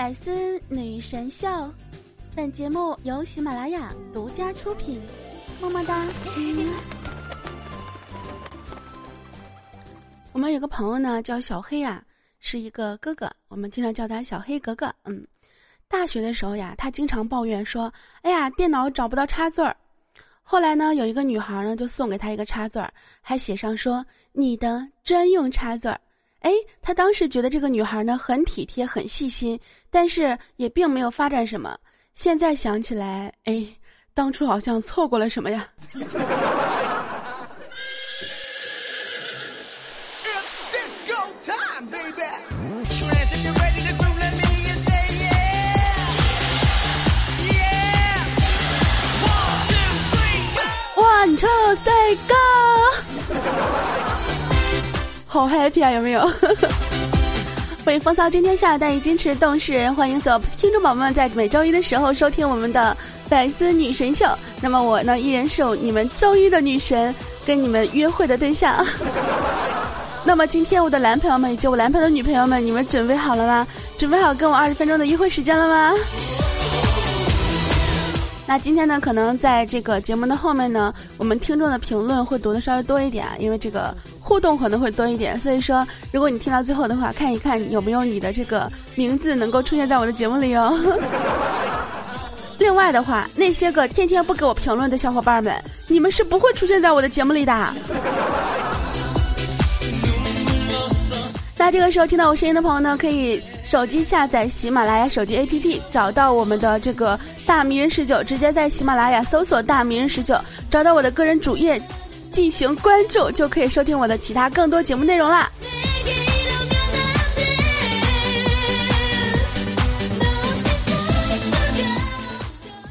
百思女神秀，本节目由喜马拉雅独家出品，么么哒。我们有个朋友呢，叫小黑呀，是一个哥哥，我们经常叫他小黑哥哥。嗯，大学的时候呀，他经常抱怨说：“哎呀，电脑找不到插座儿。”后来呢，有一个女孩呢，就送给他一个插座，还写上说：“你的专用插座儿。”哎，他当时觉得这个女孩呢很体贴、很细心，但是也并没有发展什么。现在想起来，哎，当初好像错过了什么呀？万车赛高。好 happy 啊，有没有？欢迎风骚惊天下，但以矜持动世人。欢迎所有听众宝宝们在每周一的时候收听我们的百思女神秀。那么我呢，依然是你们周一的女神，跟你们约会的对象。那么今天我的男朋友们以及我男朋友的女朋友们，你们准备好了吗？准备好跟我二十分钟的约会时间了吗？那今天呢，可能在这个节目的后面呢，我们听众的评论会读的稍微多一点啊，因为这个互动可能会多一点，所以说，如果你听到最后的话，看一看有没有你的这个名字能够出现在我的节目里哦。另外的话，那些个天天不给我评论的小伙伴们，你们是不会出现在我的节目里的。那这个时候听到我声音的朋友呢，可以。手机下载喜马拉雅手机 APP，找到我们的这个大迷人十九，直接在喜马拉雅搜索“大迷人十九”，找到我的个人主页进行关注，就可以收听我的其他更多节目内容啦。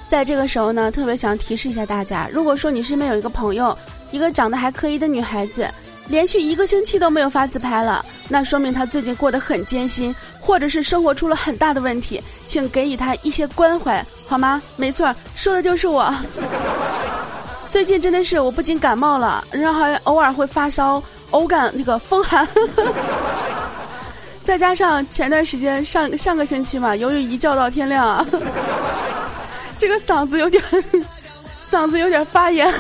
在这个时候呢，特别想提示一下大家，如果说你身边有一个朋友，一个长得还可以的女孩子。连续一个星期都没有发自拍了，那说明她最近过得很艰辛，或者是生活出了很大的问题，请给予她一些关怀，好吗？没错，说的就是我。最近真的是我不仅感冒了，然后还偶尔会发烧，偶感那个风寒，再加上前段时间上上个星期嘛，由于一觉到天亮，这个嗓子有点，嗓子有点发炎。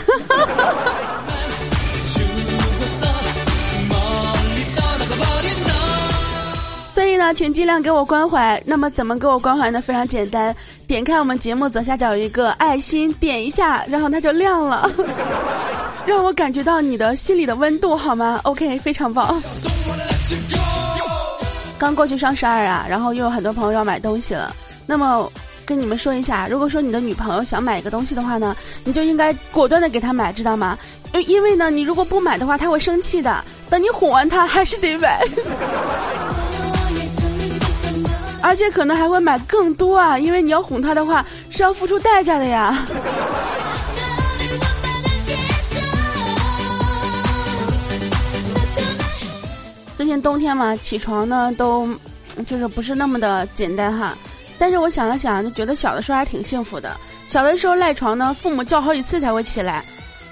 所以呢请尽量给我关怀。那么怎么给我关怀呢？非常简单，点开我们节目左下角有一个爱心，点一下，然后它就亮了，让我感觉到你的心里的温度，好吗？OK，非常棒。刚过去双十二啊，然后又有很多朋友要买东西了。那么跟你们说一下，如果说你的女朋友想买一个东西的话呢，你就应该果断的给她买，知道吗？因为呢，你如果不买的话，她会生气的。等你哄完她，还是得买。而且可能还会买更多啊，因为你要哄他的话是要付出代价的呀。最近冬天嘛，起床呢都就是不是那么的简单哈。但是我想了想，就觉得小的时候还挺幸福的。小的时候赖床呢，父母叫好几次才会起来。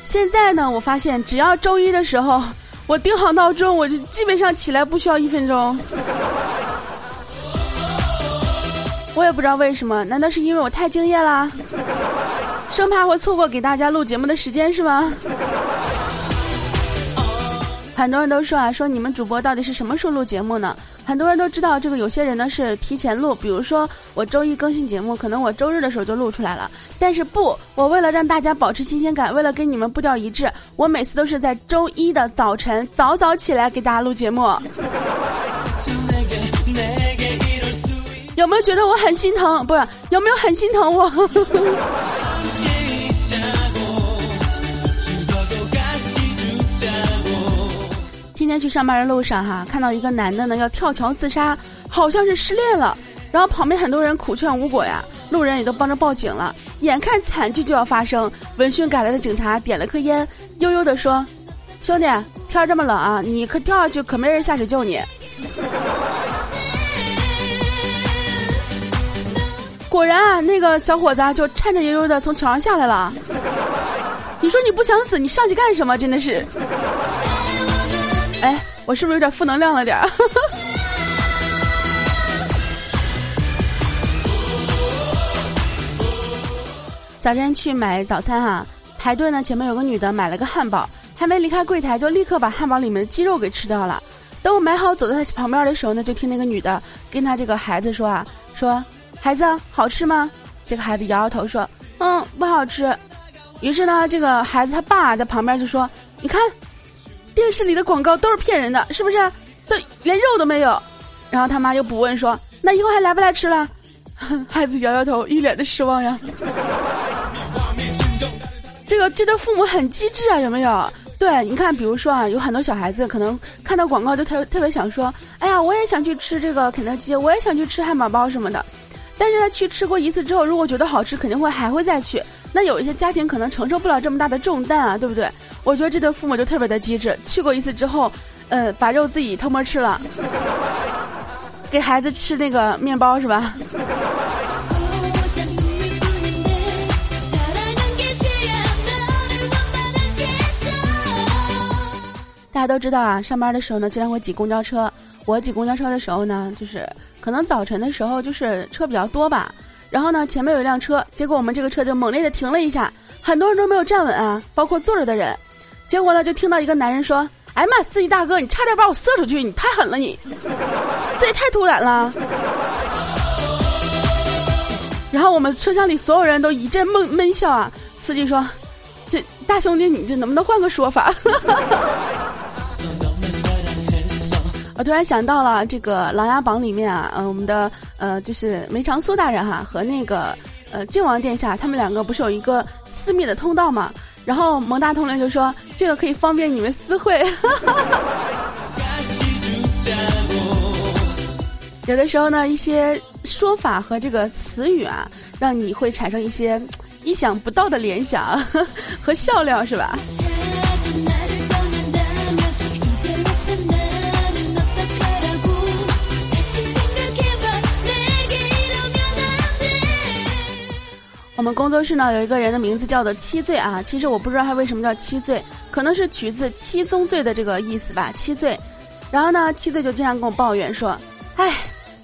现在呢，我发现只要周一的时候我定好闹钟，我就基本上起来不需要一分钟。我也不知道为什么，难道是因为我太敬业啦？生怕会错过给大家录节目的时间是吗？很多人都说啊，说你们主播到底是什么时候录节目呢？很多人都知道这个，有些人呢是提前录，比如说我周一更新节目，可能我周日的时候就录出来了。但是不，我为了让大家保持新鲜感，为了跟你们步调一致，我每次都是在周一的早晨早早起来给大家录节目。有没有觉得我很心疼？不是，有没有很心疼我？今天去上班的路上哈，看到一个男的呢要跳桥自杀，好像是失恋了。然后旁边很多人苦劝无果呀，路人也都帮着报警了。眼看惨剧就要发生，闻讯赶来的警察点了颗烟，悠悠的说：“兄弟，天这么冷啊，你可跳下去可没人下水救你。”果然啊，那个小伙子就颤颤悠悠的从桥上下来了。你说你不想死，你上去干什么？真的是。哎，我是不是有点负能量了点儿？早晨去买早餐哈、啊，排队呢，前面有个女的买了个汉堡，还没离开柜台，就立刻把汉堡里面的鸡肉给吃掉了。等我买好走在他旁边的时候呢，就听那个女的跟她这个孩子说啊，说孩子好吃吗？这个孩子摇摇头说，嗯，不好吃。于是呢，这个孩子他爸在旁边就说，你看，电视里的广告都是骗人的，是不是？都连肉都没有。然后他妈又不问说，那以后还来不来吃了？孩子摇摇头，一脸的失望呀。这个这对父母很机智啊，有没有？对，你看，比如说啊，有很多小孩子可能看到广告就特特别想说，哎呀，我也想去吃这个肯德基，我也想去吃汉堡包什么的。但是他去吃过一次之后，如果觉得好吃，肯定会还会再去。那有一些家庭可能承受不了这么大的重担啊，对不对？我觉得这对父母就特别的机智，去过一次之后，呃，把肉自己偷摸吃了。给孩子吃那个面包是吧？大家都知道啊，上班的时候呢，经常会挤公交车。我挤公交车的时候呢，就是可能早晨的时候就是车比较多吧。然后呢，前面有一辆车，结果我们这个车就猛烈的停了一下，很多人都没有站稳啊，包括坐着的人。结果呢，就听到一个男人说。哎妈，司机大哥，你差点把我射出去，你太狠了，你这也太突然了。然后我们车厢里所有人都一阵闷闷笑啊。司机说：“这大兄弟，你这能不能换个说法？” 我突然想到了这个《琅琊榜》里面啊，呃，我们的呃就是梅长苏大人哈和那个呃靖王殿下，他们两个不是有一个私密的通道嘛？然后蒙大统领就说：“这个可以方便你们私会。”有的时候呢，一些说法和这个词语啊，让你会产生一些意想不到的联想 和笑料，是吧？我们工作室呢有一个人的名字叫做七醉啊，其实我不知道他为什么叫七醉，可能是取自七宗罪的这个意思吧，七醉。然后呢，七醉就经常跟我抱怨说：“哎，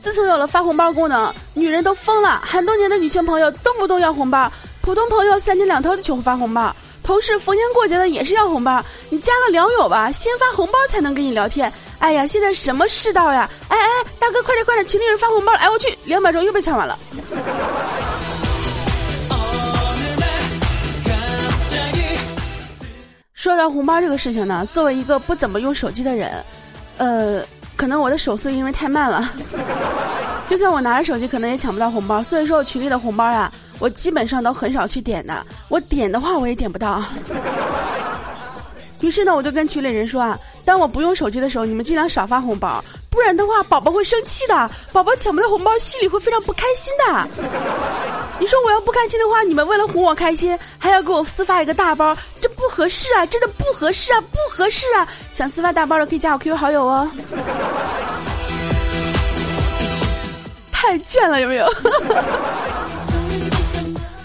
自从有了发红包功能，女人都疯了，很多年的女性朋友动不动要红包，普通朋友三天两头就求发红包，同事逢年过节的也是要红包，你加个聊友吧，先发红包才能跟你聊天。哎呀，现在什么世道呀？哎哎，大哥快点快点，群里人发红包了，哎我去，两秒钟又被抢完了。”说到红包这个事情呢，作为一个不怎么用手机的人，呃，可能我的手速因为太慢了，就算我拿着手机，可能也抢不到红包。所以说我群里的红包啊，我基本上都很少去点的。我点的话，我也点不到。于是呢，我就跟群里人说啊，当我不用手机的时候，你们尽量少发红包，不然的话，宝宝会生气的，宝宝抢不到红包，心里会非常不开心的。你说我要不开心的话，你们为了哄我开心，还要给我私发一个大包，这不合适啊！真的不合适啊，不合适啊！想私发大包的可以加我 QQ 好友哦。太贱了，有没有？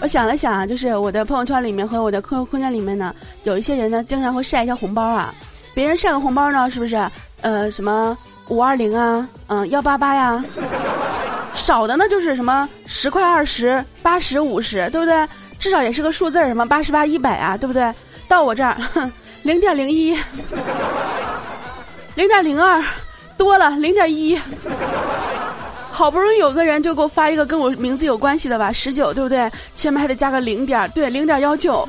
我想了想啊，就是我的朋友圈里面和我的 QQ 空间里面呢，有一些人呢，经常会晒一下红包啊。别人晒个红包呢，是不是？呃，什么五二零啊，嗯，幺八八呀。少的呢，就是什么十块、二十、八十、五十，对不对？至少也是个数字，什么八十八、一百啊，对不对？到我这儿，零点零一，零点零二，多了零点一。好不容易有个人就给我发一个跟我名字有关系的吧，十九，对不对？前面还得加个零点，对，零点幺九。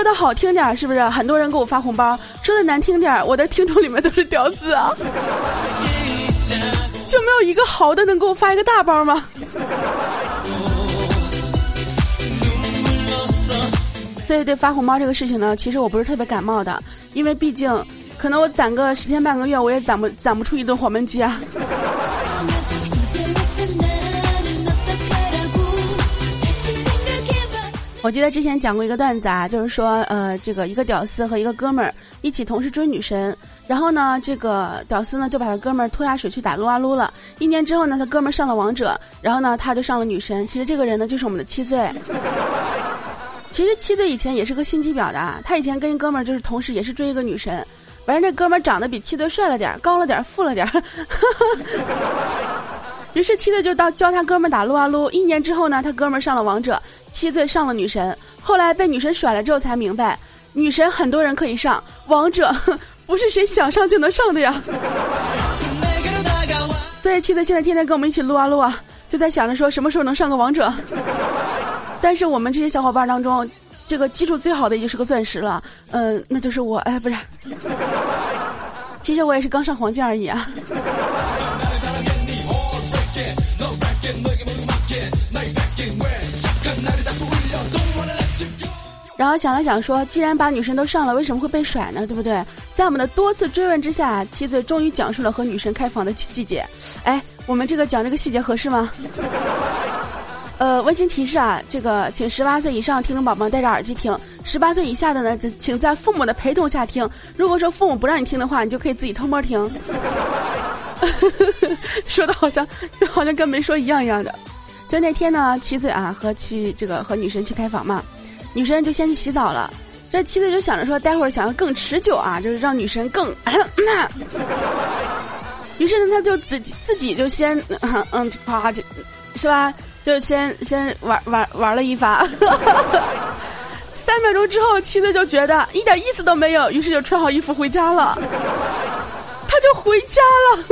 说的好听点是不是？很多人给我发红包。说的难听点我的听众里面都是屌丝啊，就没有一个好的能给我发一个大包吗？所以对发红包这个事情呢，其实我不是特别感冒的，因为毕竟可能我攒个十天半个月，我也攒不攒不出一顿黄焖鸡啊。我记得之前讲过一个段子啊，就是说，呃，这个一个屌丝和一个哥们儿一起同时追女神，然后呢，这个屌丝呢就把他哥们儿拖下水去打撸啊撸了。一年之后呢，他哥们儿上了王者，然后呢，他就上了女神。其实这个人呢，就是我们的七岁。其实七岁以前也是个心机婊的，他以前跟一哥们儿就是同时也是追一个女神，反正这哥们儿长得比七岁帅了点儿，高了点儿，富了点儿。于是七岁就到教他哥们打撸啊撸。一年之后呢，他哥们上了王者，七岁上了女神。后来被女神甩了之后才明白，女神很多人可以上，王者 不是谁想上就能上的呀。所以七岁现在天天跟我们一起撸啊撸啊，就在想着说什么时候能上个王者。但是我们这些小伙伴当中，这个基础最好的已经是个钻石了，嗯，那就是我，哎，不是。其实我也是刚上黄金而已啊。然后想了想说，既然把女神都上了，为什么会被甩呢？对不对？在我们的多次追问之下，七嘴终于讲述了和女神开房的细节。哎，我们这个讲这个细节合适吗？呃，温馨提示啊，这个请十八岁以上听众宝宝戴着耳机听，十八岁以下的呢，请在父母的陪同下听。如果说父母不让你听的话，你就可以自己偷摸听。说的好像就好像跟没说一样一样的。就那天呢，七岁啊，和去这个和女神去开房嘛，女神就先去洗澡了。这妻子就想着说，待会儿想要更持久啊，就是让女神更。于是呢，他就自己自己就先 嗯嗯啪就，是吧？就先先玩玩玩了一发，三秒钟之后，妻子就觉得一点意思都没有，于是就穿好衣服回家了。他就回家了。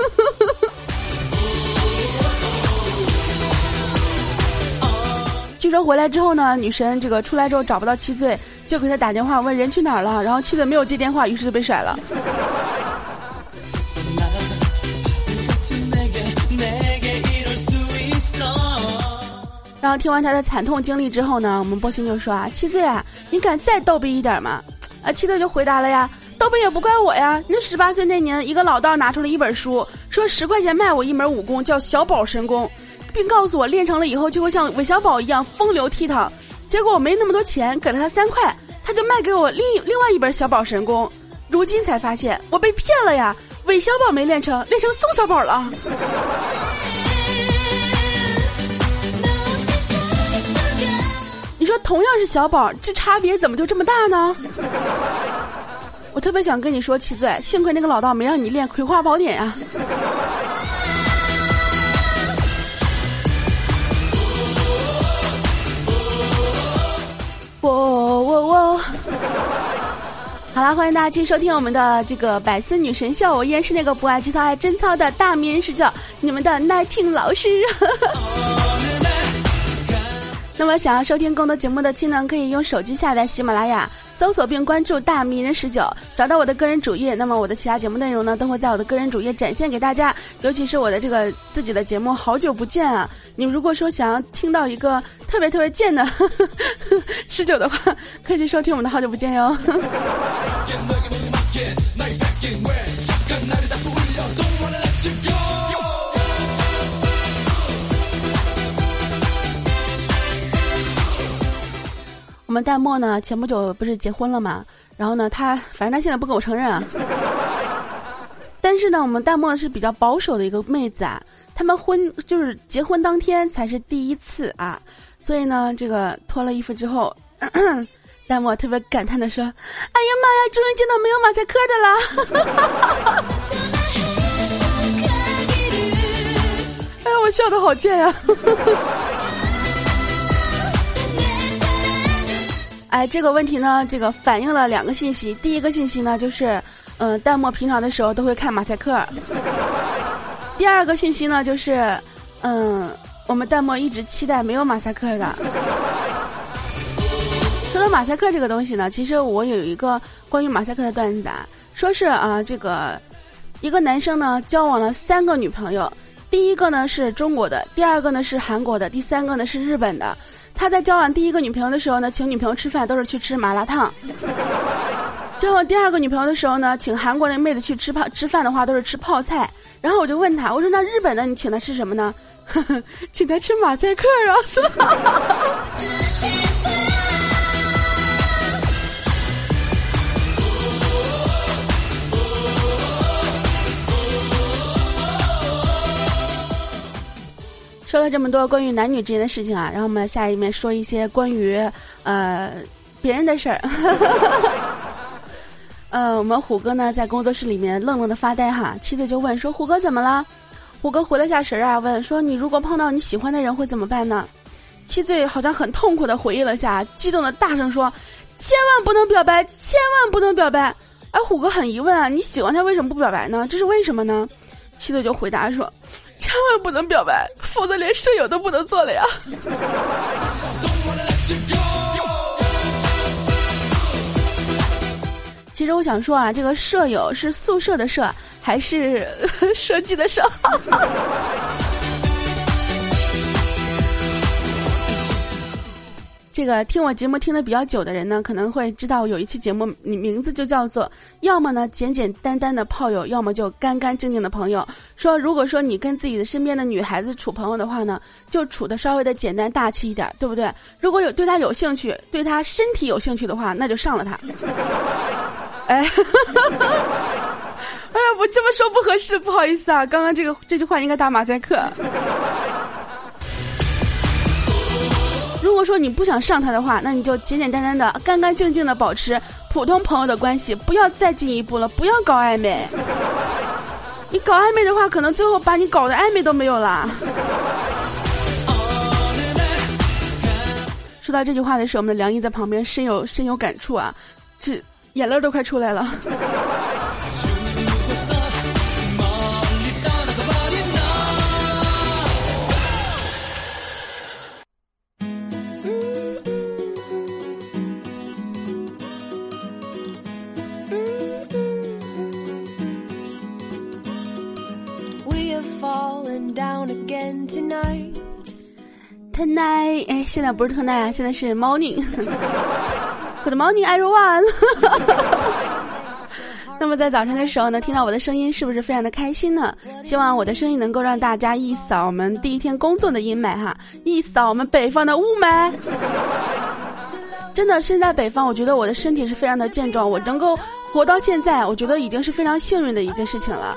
据说回来之后呢，女神这个出来之后找不到七岁，就给他打电话问人去哪儿了，然后七岁没有接电话，于是就被甩了。然后听完他的惨痛经历之后呢，我们波心就说啊，七岁啊，你敢再逗逼一点吗？啊，七岁就回答了呀，逗逼也不怪我呀。那十八岁那年，一个老道拿出了一本书，说十块钱卖我一门武功，叫小宝神功，并告诉我练成了以后就会像韦小宝一样风流倜傥。结果我没那么多钱，给了他三块，他就卖给我另另外一本小宝神功。如今才发现我被骗了呀，韦小宝没练成，练成宋小宝了。你说同样是小宝，这差别怎么就这么大呢？我特别想跟你说，七岁，幸亏那个老道没让你练《葵花宝典》呀。好啦，欢迎大家继续收听我们的这个百思女神秀，我依然是那个不爱节操爱贞操的大迷人是叫，你们的耐听老师。那么，想要收听更多节目的亲呢，可以用手机下载喜马拉雅，搜索并关注“大迷人十九”，找到我的个人主页。那么，我的其他节目内容呢，都会在我的个人主页展现给大家。尤其是我的这个自己的节目，好久不见啊！你如果说想要听到一个特别特别贱的 十九的话，可以去收听我们的好久不见哟。我们淡漠呢，前不久不是结婚了嘛？然后呢，他反正他现在不跟我承认啊。但是呢，我们淡漠是比较保守的一个妹子啊。他们婚就是结婚当天才是第一次啊，所以呢，这个脱了衣服之后，淡漠特别感叹的说：“哎呀妈呀，终于见到没有马赛克的了！” 哎呀，我笑的好贱呀！哎，这个问题呢，这个反映了两个信息。第一个信息呢，就是，嗯，淡漠平常的时候都会看马赛克。第二个信息呢，就是，嗯，我们淡漠一直期待没有马赛克的。说到马赛克这个东西呢，其实我有一个关于马赛克的段子啊，说是啊，这个一个男生呢交往了三个女朋友，第一个呢是中国的，第二个呢是韩国的，第三个呢是日本的。他在交往第一个女朋友的时候呢，请女朋友吃饭都是去吃麻辣烫；交往第二个女朋友的时候呢，请韩国那妹子去吃泡吃饭的话都是吃泡菜。然后我就问他，我说那日本的你请他吃什么呢？请他吃马赛克啊！说了这么多关于男女之间的事情啊，然后我们下一面说一些关于呃别人的事儿。呃，我们虎哥呢在工作室里面愣愣的发呆哈，妻子就问说：“虎哥怎么了？”虎哥回了下神啊，问说：“你如果碰到你喜欢的人会怎么办呢？”七醉好像很痛苦的回忆了下，激动的大声说：“千万不能表白，千万不能表白！”哎，虎哥很疑问啊，你喜欢他为什么不表白呢？这是为什么呢？七醉就回答说：“千万不能表白，否则连舍友都不能做了呀。”其实我想说啊，这个舍友是宿舍的舍，还是 设计的设？这个听我节目听的比较久的人呢，可能会知道有一期节目，你名字就叫做“要么呢简简单单的炮友，要么就干干净净的朋友”。说如果说你跟自己的身边的女孩子处朋友的话呢，就处的稍微的简单大气一点，对不对？如果有对她有兴趣，对她身体有兴趣的话，那就上了她。哎，哎呀，我这么说不合适，不好意思啊。刚刚这个这句话应该打马赛克。如果说你不想上他的话，那你就简简单单的、干干净净的保持普通朋友的关系，不要再进一步了，不要搞暧昧。你搞暧昧的话，可能最后把你搞的暧昧都没有了。说到这句话的时候，我们的梁毅在旁边深有深有感触啊，这眼泪都快出来了。tonight，哎，现在不是 tonight 啊，现在是 morning。Good morning, everyone。那么在早晨的时候呢，听到我的声音，是不是非常的开心呢？希望我的声音能够让大家一扫我们第一天工作的阴霾哈，一扫我们北方的雾霾。真的，身在北方，我觉得我的身体是非常的健壮，我能够活到现在，我觉得已经是非常幸运的一件事情了。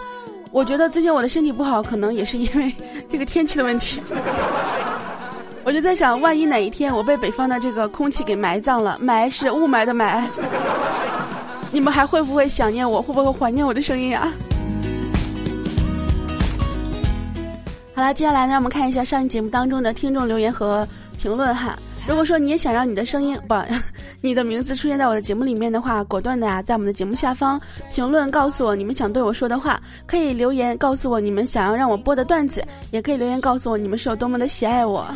我觉得最近我的身体不好，可能也是因为这个天气的问题。我就在想，万一哪一天我被北方的这个空气给埋葬了，埋是雾霾的埋，你们还会不会想念我？会不会怀念我的声音啊？好了，接下来呢，我们看一下上一节目当中的听众留言和评论哈。如果说你也想让你的声音不，你的名字出现在我的节目里面的话，果断的呀，在我们的节目下方评论告诉我你们想对我说的话，可以留言告诉我你们想要让我播的段子，也可以留言告诉我你们是有多么的喜爱我，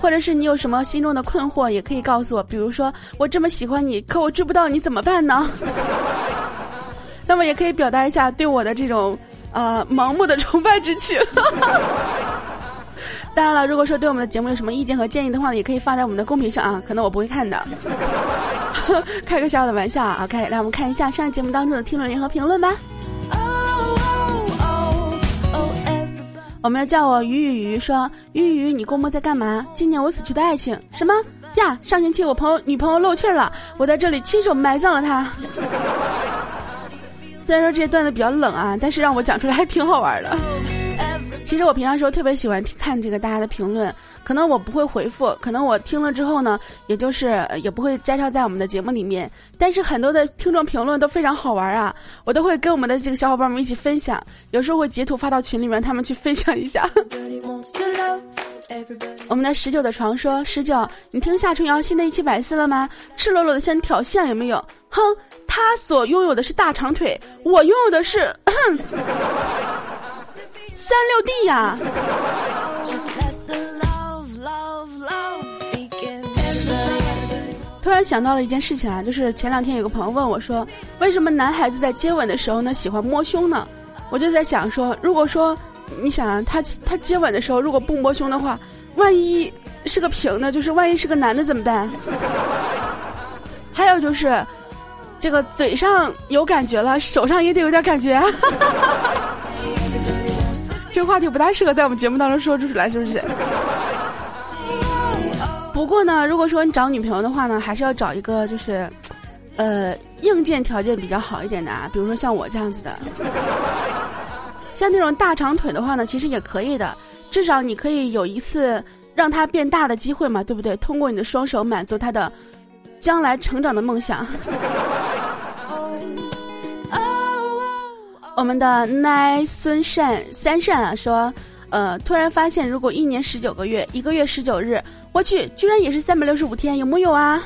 或者是你有什么心中的困惑，也可以告诉我，比如说我这么喜欢你，可我追不到你怎么办呢？那么也可以表达一下对我的这种呃盲目的崇拜之情。当然了，如果说对我们的节目有什么意见和建议的话，也可以发在我们的公屏上啊，可能我不会看的，开个小小的玩笑啊。OK，让我们看一下上一节目当中的听众联合评论吧。我们要叫我鱼鱼鱼说鱼鱼，你公公在干嘛？今年我死去的爱情什么呀？上星期我朋友女朋友漏气儿了，我在这里亲手埋葬了她。虽然说这些段子比较冷啊，但是让我讲出来还挺好玩的。其实我平常时候特别喜欢看这个大家的评论，可能我不会回复，可能我听了之后呢，也就是也不会摘抄在我们的节目里面。但是很多的听众评论都非常好玩啊，我都会跟我们的这个小伙伴们一起分享，有时候会截图发到群里面，他们去分享一下。我们的十九的床说：十九，你听夏春瑶新的一期百思了吗？赤裸裸的向你挑衅有没有？哼，他所拥有的是大长腿，我拥有的是。三六 D 呀！突然想到了一件事情啊，就是前两天有个朋友问我说，为什么男孩子在接吻的时候呢喜欢摸胸呢？我就在想说，如果说你想他他接吻的时候如果不摸胸的话，万一是个平的，就是万一是个男的怎么办？还有就是，这个嘴上有感觉了，手上也得有点感觉。这话题不太适合在我们节目当中说出来，是不是？不过呢，如果说你找女朋友的话呢，还是要找一个就是，呃，硬件条件比较好一点的啊，比如说像我这样子的。像那种大长腿的话呢，其实也可以的，至少你可以有一次让它变大的机会嘛，对不对？通过你的双手满足他的将来成长的梦想。我们的奈孙善三善啊说，呃，突然发现如果一年十九个月，一个月十九日，我去，居然也是三百六十五天，有木有啊？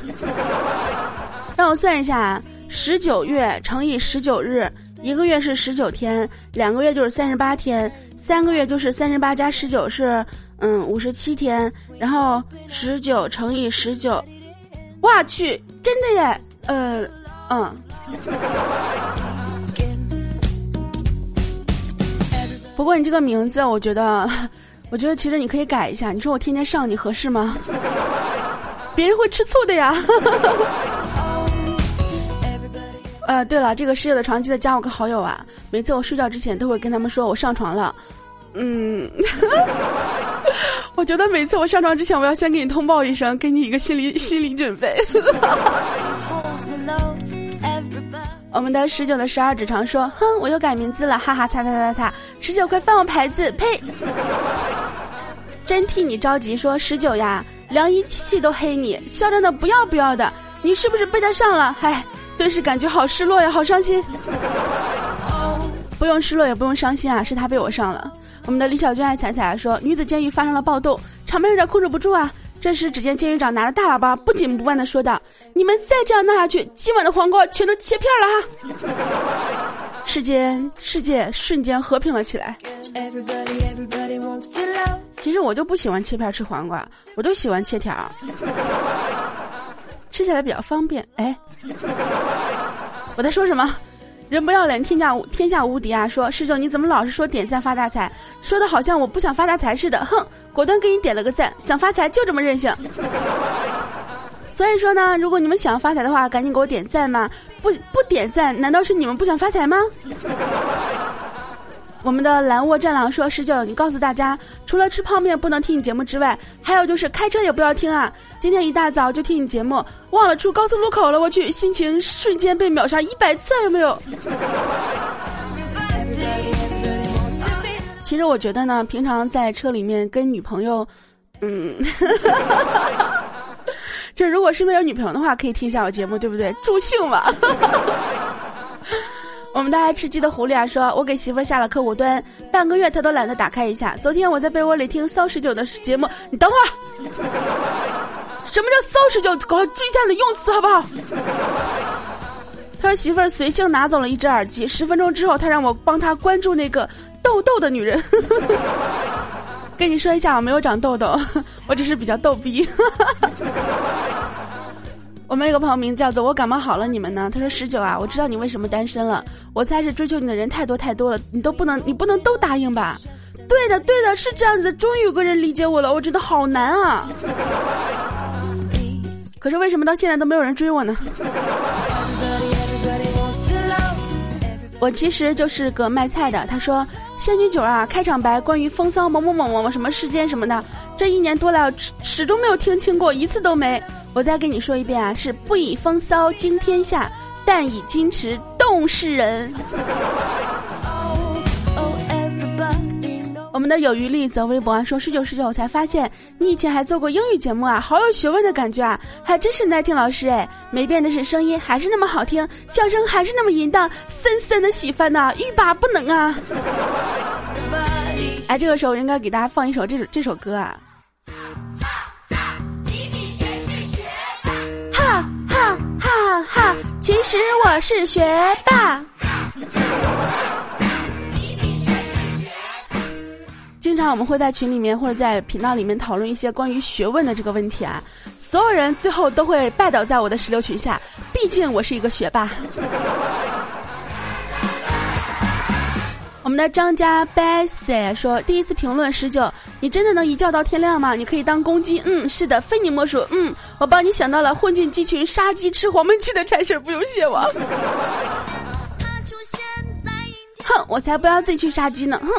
让我算一下，十九月乘以十九日，一个月是十九天，两个月就是三十八天，三个月就是三十八加十九是嗯五十七天，然后十九乘以十九，我去，真的耶，呃，嗯。不过你这个名字，我觉得，我觉得其实你可以改一下。你说我天天上你合适吗？别人会吃醋的呀。呃，对了，这个室友的床记得加我个好友啊！每次我睡觉之前都会跟他们说我上床了。嗯，我觉得每次我上床之前，我要先给你通报一声，给你一个心理心理准备。我们的十九的十二指肠说：“哼，我又改名字了，哈哈，擦擦擦擦，十九快放我牌子，呸！真替你着急。说十九呀，梁一七七都黑你，嚣张的不要不要的，你是不是被他上了？嗨，顿时感觉好失落呀，好伤心。不用失落，也不用伤心啊，是他被我上了。我们的李小娟还彩彩说，女子监狱发生了暴动，场面有点控制不住啊。”这时，只见监狱长拿着大喇叭，不紧不慢的说道：“你们再这样闹下去，今晚的黄瓜全都切片了哈！”世间世界瞬间和平了起来。其实我就不喜欢切片吃黄瓜，我就喜欢切条，吃起来比较方便。哎，我在说什么？人不要脸，天下无天下无敌啊！说师兄，你怎么老是说点赞发大财，说的好像我不想发大财似的。哼，果断给你点了个赞，想发财就这么任性。所以说呢，如果你们想要发财的话，赶紧给我点赞嘛！不不点赞，难道是你们不想发财吗？我们的蓝沃战狼说：“十九，你告诉大家，除了吃泡面不能听你节目之外，还有就是开车也不要听啊！今天一大早就听你节目，忘了出高速路口了，我去，心情瞬间被秒杀一百次，有没有？”其实我觉得呢，平常在车里面跟女朋友，嗯，这如果是没有女朋友的话，可以听一下我节目，对不对？助兴嘛。我们的爱吃鸡的狐狸啊，说我给媳妇儿下了客户端，半个月他都懒得打开一下。昨天我在被窝里听骚十九的节目，你等会儿，什么叫骚十九？搞注意一下你的用词好不好？他说媳妇儿随性拿走了一只耳机，十分钟之后他让我帮他关注那个痘痘的女人。跟你说一下，我没有长痘痘，我只是比较逗逼。我们有个朋友名字叫做我感冒好了，你们呢？他说十九啊，我知道你为什么单身了。我猜是追求你的人太多太多了，你都不能，你不能都答应吧？对的，对的，是这样子的。终于有个人理解我了，我真的好难啊！可是为什么到现在都没有人追我呢？我其实就是个卖菜的。他说仙女九啊，开场白关于风骚某某某某什么事件什么的，这一年多了始始终没有听清过一次都没。我再跟你说一遍啊，是不以风骚惊天下，但以矜持动世人。们的有余力则微博说十九十九，我才发现你以前还做过英语节目啊，好有学问的感觉啊，还真是耐听老师哎，没变的是声音还是那么好听，笑声还是那么淫荡，森森的喜欢呐，欲罢不能啊！哎，这个时候应该给大家放一首这首这首歌啊。哈哈哈哈，其实我是学霸。经常我们会在群里面或者在频道里面讨论一些关于学问的这个问题啊，所有人最后都会拜倒在我的石榴裙下，毕竟我是一个学霸。我们的张家 Bessy 说：“第一次评论十九，你真的能一觉到天亮吗？你可以当公鸡。嗯，是的，非你莫属。嗯，我帮你想到了混进鸡群杀鸡吃黄焖鸡的差事，不用谢我。哼，我才不要自己去杀鸡呢。哼。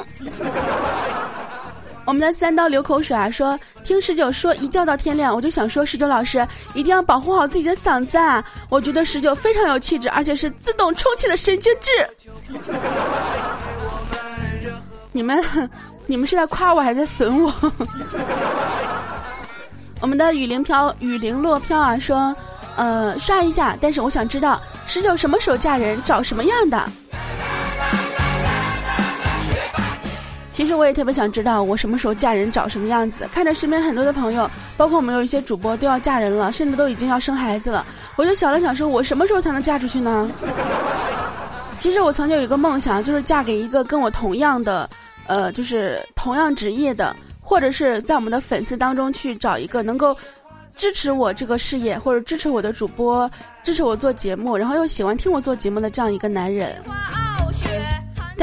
我们的三刀流口水啊，说听十九说一觉到天亮，我就想说十九老师一定要保护好自己的嗓子啊！我觉得十九非常有气质，而且是自动充气的神经质。”你们，你们是在夸我还是在损我？我们的雨林飘雨林落飘啊说，呃，刷一下。但是我想知道十九什么时候嫁人，找什么样的？其实我也特别想知道，我什么时候嫁人长什么样子。看着身边很多的朋友，包括我们有一些主播都要嫁人了，甚至都已经要生孩子了，我就想了想，说我什么时候才能嫁出去呢？其实我曾经有一个梦想，就是嫁给一个跟我同样的，呃，就是同样职业的，或者是在我们的粉丝当中去找一个能够支持我这个事业，或者支持我的主播，支持我做节目，然后又喜欢听我做节目的这样一个男人。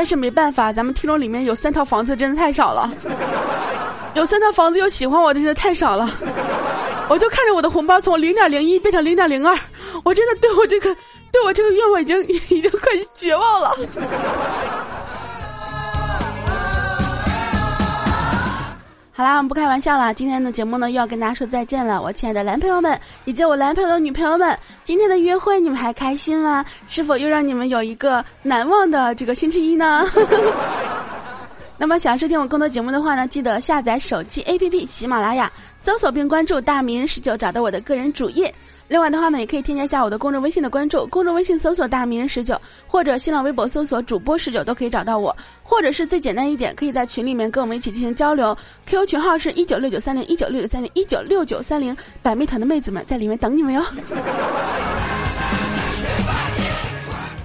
但是没办法，咱们听众里面有三套房子真的太少了，有三套房子又喜欢我的真的太少了，我就看着我的红包从零点零一变成零点零二，我真的对我这个对我这个愿望已经已经快绝望了。好啦，我们不开玩笑了。今天的节目呢，又要跟大家说再见了。我亲爱的男朋友们，以及我男朋友的女朋友们，今天的约会你们还开心吗？是否又让你们有一个难忘的这个星期一呢？那么想收听我更多节目的话呢，记得下载手机 APP 喜马拉雅，搜索并关注“大名人十九”，找到我的个人主页。另外的话呢，也可以添加一下我的公众微信的关注，公众微信搜索“大名人十九”或者新浪微博搜索“主播十九”都可以找到我，或者是最简单一点，可以在群里面跟我们一起进行交流。QQ 群号是一九六九三零一九六九三零一九六九三零，百媚团的妹子们在里面等你们哟。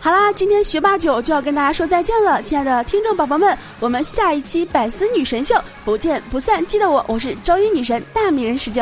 好啦，今天学霸九就要跟大家说再见了，亲爱的听众宝宝们，我们下一期百思女神秀不见不散，记得我，我是周一女神大名人十九。